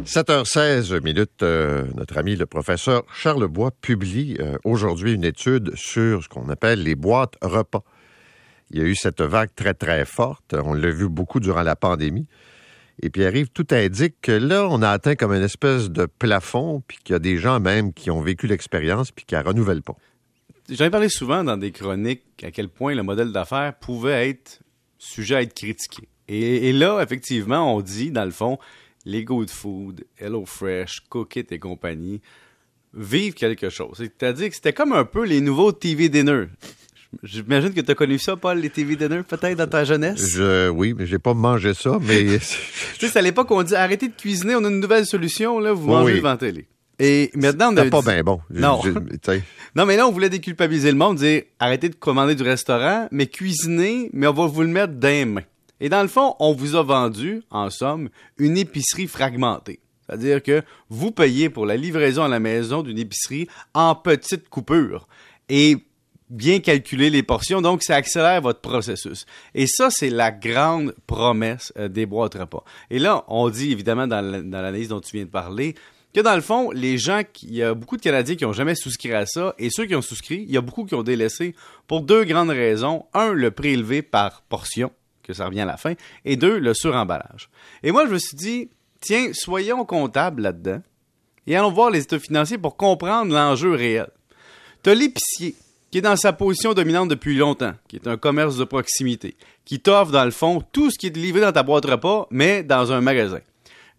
7h16 minutes, euh, notre ami le professeur Charles Bois publie euh, aujourd'hui une étude sur ce qu'on appelle les boîtes repas. Il y a eu cette vague très très forte, on l'a vu beaucoup durant la pandémie. Et puis arrive, tout indique que là, on a atteint comme une espèce de plafond, puis qu'il y a des gens même qui ont vécu l'expérience, puis qui la renouvellent pas. J'en ai parlé souvent dans des chroniques à quel point le modèle d'affaires pouvait être sujet à être critiqué. Et, et là, effectivement, on dit, dans le fond, les Good Food, HelloFresh, Cookit et compagnie vivent quelque chose. C'est-à-dire que c'était comme un peu les nouveaux TV dinner. J'imagine que tu as connu ça, Paul, les TV dinner, peut-être, dans ta jeunesse? Je, oui, mais j'ai pas mangé ça, mais... tu sais, c'est à l'époque on dit arrêtez de cuisiner, on a une nouvelle solution, là, vous mangez Oui. devant la télé. Et maintenant, on a pas bien bon. Non. Je- je- Non, mais là, on voulait déculpabiliser le monde, dire arrêtez de commander du restaurant, mais cuisinez, mais on va vous le mettre dans les mains. Et dans le fond, on vous a vendu, en somme, une épicerie fragmentée. C'est-à-dire que vous payez pour la livraison à la maison d'une épicerie en petites coupures. Et bien calculer les portions, donc ça accélère votre processus. Et ça, c'est la grande promesse euh, des boîtes repas. Et là, on dit évidemment dans la- dans l'analyse dont tu viens de parler, que dans le fond, les gens, il y a beaucoup de Canadiens qui n'ont jamais souscrit à ça, et ceux qui ont souscrit, il y a beaucoup qui ont délaissé pour deux grandes raisons. Un, le prix élevé par portion, que ça revient à la fin, et deux, le suremballage. Et moi, je me suis dit, tiens, soyons comptables là-dedans, et allons voir les états financiers pour comprendre l'enjeu réel. T'as l'épicier, qui est dans sa position dominante depuis longtemps, qui est un commerce de proximité, qui t'offre, dans le fond, tout ce qui est livré dans ta boîte repas, mais dans un magasin.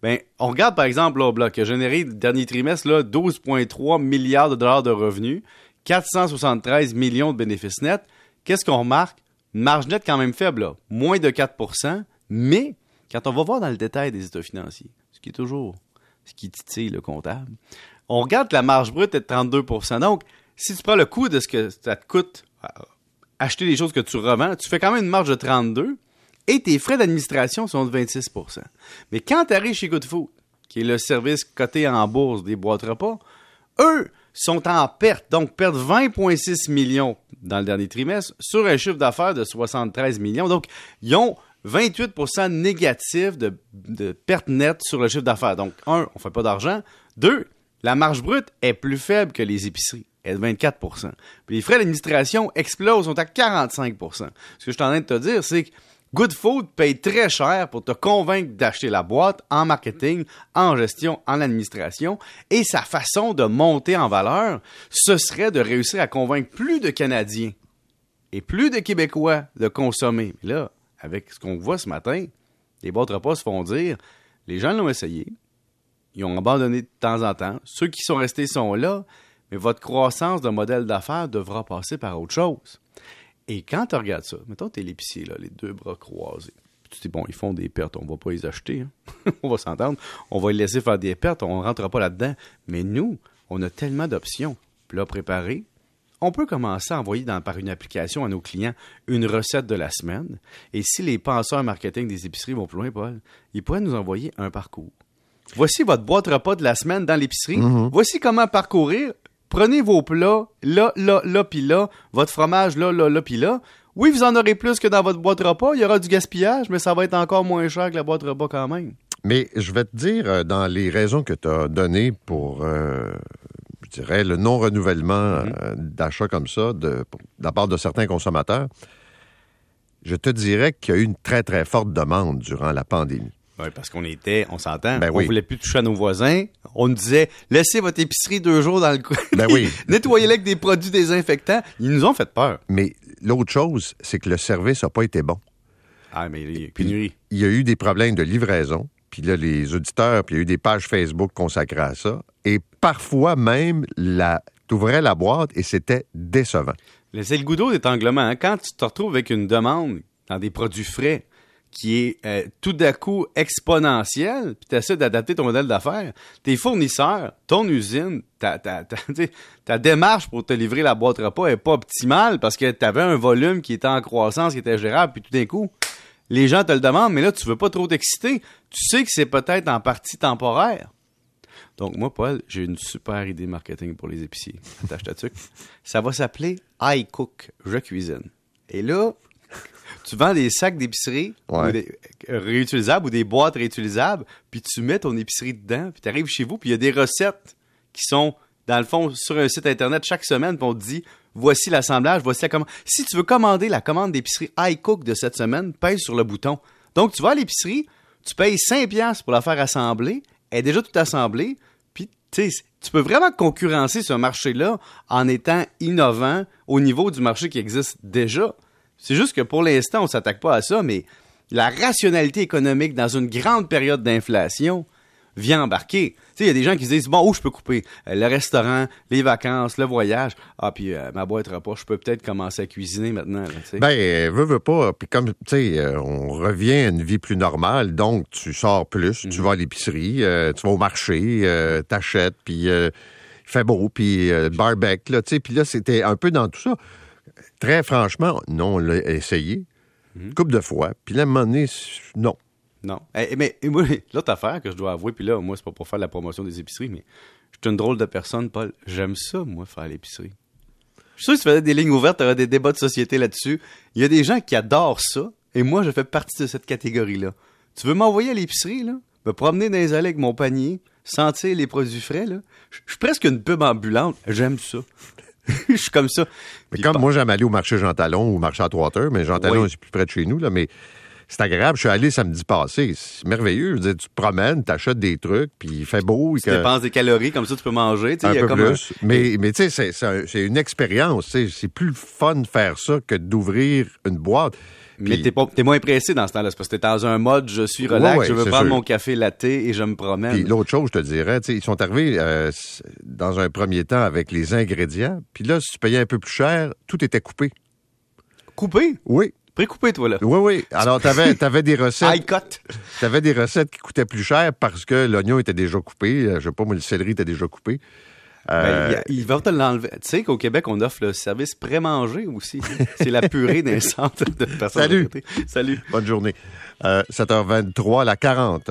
Ben, on regarde par exemple là, qui a généré le dernier trimestre là, 12,3 milliards de dollars de revenus, 473 millions de bénéfices nets. Qu'est-ce qu'on remarque? Marge nette quand même faible, moins de 4% mais quand on va voir dans le détail des états financiers, ce qui est toujours ce qui titille le comptable, on regarde que la marge brute est de 32% Donc, si tu prends le coût de ce que ça te coûte euh, acheter les choses que tu revends, tu fais quand même une marge de 32 et tes frais d'administration sont de 26% Mais quand tu arrives chez Good Food, qui est le service coté en bourse des boîtes repas, eux sont en perte, donc perdent 20,6 millions dans le dernier trimestre sur un chiffre d'affaires de 73 millions. Donc, ils ont 28 négatif de, de perte nette sur le chiffre d'affaires. Donc, un, on fait pas d'argent. Deux, la marge brute est plus faible que les épiceries. Elle est de 24 Puis les frais d'administration explosent, sont à 45% Ce que je suis en train de te dire, c'est que Good Food paye très cher pour te convaincre d'acheter la boîte en marketing, en gestion, en administration. Et sa façon de monter en valeur, ce serait de réussir à convaincre plus de Canadiens et plus de Québécois de consommer. Mais là, avec ce qu'on voit ce matin, les boîtes repas se font dire, les gens l'ont essayé, ils ont abandonné de temps en temps, ceux qui sont restés sont là, mais votre croissance de modèle d'affaires devra passer par autre chose. Et quand tu regardes ça, mettons t'es l'épicier, là, les deux bras croisés. Puis tu te dis, bon, ils font des pertes, on va pas les acheter. hein. on va s'entendre. On va les laisser faire des pertes, on ne rentrera pas là-dedans. Mais nous, on a tellement d'options. Plats préparés, on peut commencer à envoyer dans- par une application à nos clients une recette de la semaine. Et si les penseurs marketing des épiceries vont plus loin, Paul, ils pourraient nous envoyer un parcours. Voici votre boîte repas de la semaine dans l'épicerie. Voici comment parcourir. Prenez vos plats, là, là, là, puis là. Votre fromage, là, là, là, puis là. Oui, vous en aurez plus que dans votre boîte repas. Il y aura du gaspillage, mais ça va être encore moins cher que la boîte repas quand même. Mais je vais te dire, euh, dans les raisons que tu as données pour, euh, je dirais, le non-renouvellement Mhm. euh, d'achats comme ça de la part de certains consommateurs, je te dirais qu'il y a eu une très, très forte demande durant la pandémie. Oui, parce qu'on était, on s'entend, Ben on oui. voulait plus toucher à nos voisins. On nous disait, laissez votre épicerie deux jours dans le coin. Ben oui. Nettoyez-la avec des produits désinfectants. Ils nous ont fait peur. Mais l'autre chose, c'est que le service n'a pas été bon. Ah, mais il y a pénurie. Il y a eu des problèmes de livraison. Puis là, les auditeurs, puis il y a eu des pages Facebook consacrées à ça. Et parfois même, la, t'ouvrais la boîte et c'était décevant. Le- C'est le goudot d'étanglement. hein. Quand tu te retrouves avec une demande dans des produits frais qui est euh, tout d'un coup exponentielle, puis tu essaies d'adapter ton modèle d'affaires, tes fournisseurs, ton usine, ta, démarche pour te livrer la boîte repas est pas optimale parce que tu avais un volume qui était en croissance, qui était gérable, puis tout d'un coup, les gens te le demandent, mais là, tu veux pas trop t'exciter. Tu sais que c'est peut-être en partie temporaire. Donc, moi, Paul, j'ai une super idée marketing pour les épiciers. Ça va s'appeler I Cook, je cuisine. Et là, tu vends des sacs d'épicerie Ouais. ou des- euh, réutilisables ou des boîtes réutilisables, puis tu mets ton épicerie dedans, puis tu arrives chez vous, puis il y a des recettes qui sont, dans le fond, sur un site Internet chaque semaine, puis on te dit, voici l'assemblage, voici la commande. Si tu veux commander la commande d'épicerie iCook de cette semaine, pèse sur le bouton. Donc, tu vas à l'épicerie, tu payes 5$ piastres pour la faire assembler, elle est déjà toute assemblée, puis tu sais, tu peux vraiment concurrencer ce marché-là en étant innovant au niveau du marché qui existe déjà. C'est juste que pour l'instant, on s'attaque pas à ça, mais la rationalité économique dans une grande période d'inflation vient embarquer. Tu sais, il y a des gens qui se disent, bon, où je peux couper? Euh, le restaurant, les vacances, le voyage. Ah, puis euh, ma boîte repas, je peux peut-être commencer à cuisiner maintenant. là, tu sais. Ben, euh, veux, veux pas. Puis comme, tu sais, euh, on revient à une vie plus normale, donc tu sors plus, Mhm. tu vas à l'épicerie, tu vas au marché, t'achètes, puis il fait beau, puis le barbecue, là, tu sais. Puis là, c'était un peu dans tout ça. Très franchement, non, on l'a essayé, Mhm. une couple de fois, puis là, à un moment donné, non. Non. Eh, mais et moi, l'autre affaire que je dois avouer, puis là, moi, c'est pas pour faire la promotion des épiceries, mais je suis une drôle de personne, Paul. J'aime ça, moi, faire l'épicerie. Je suis sûr que si tu faisais des lignes ouvertes, tu aurais des débats de société là-dessus. Il y a des gens qui adorent ça, et moi, je fais partie de cette catégorie-là. Tu veux m'envoyer à l'épicerie, là? Me promener dans les allées avec mon panier, sentir les produits frais, là? Je suis presque une pub ambulante. J'aime ça. Je suis comme ça. Mais comme moi, j'aime aller au marché Jean Talon ou au marché Atwater, mais Jean Talon, Oui. c'est plus près de chez nous, là, mais c'est agréable. Je suis allé samedi passé. C'est merveilleux. Je veux dire, tu te promènes, t'achètes des trucs, puis il fait beau. tu que- dépenses des calories, comme ça, tu peux manger. Tu un y a peu comme un- plus. Mais, mais tu sais, c'est- un- une expérience. tu. C'est plus fun de faire ça que d'ouvrir une boîte. Mais t'es, pas, t'es moins pressé dans ce temps-là. C'est parce que t'es dans un mode je suis relax, Ouais, ouais, je veux prendre sûr. mon café latte et je me promène. Puis l'autre chose, je te dirais, tu ils sont arrivés euh, dans un premier temps avec les ingrédients. Puis là, si tu payais un peu plus cher, tout était coupé. Coupé? Oui, Pré-coupé, toi, là. oui, oui. Alors, tu avais, des High recettes. cut. T'avais des recettes qui coûtaient plus cher parce que l'oignon était déjà coupé. Euh, Je sais pas, moi, le céleri était déjà coupé. Euh, Ben, il va te l'enlever. Tu sais qu'au Québec, on offre le service pré-manger aussi. C'est la purée d'un centre de personnes Salut. Salut. Bonne journée. Euh, 7h23, la 40.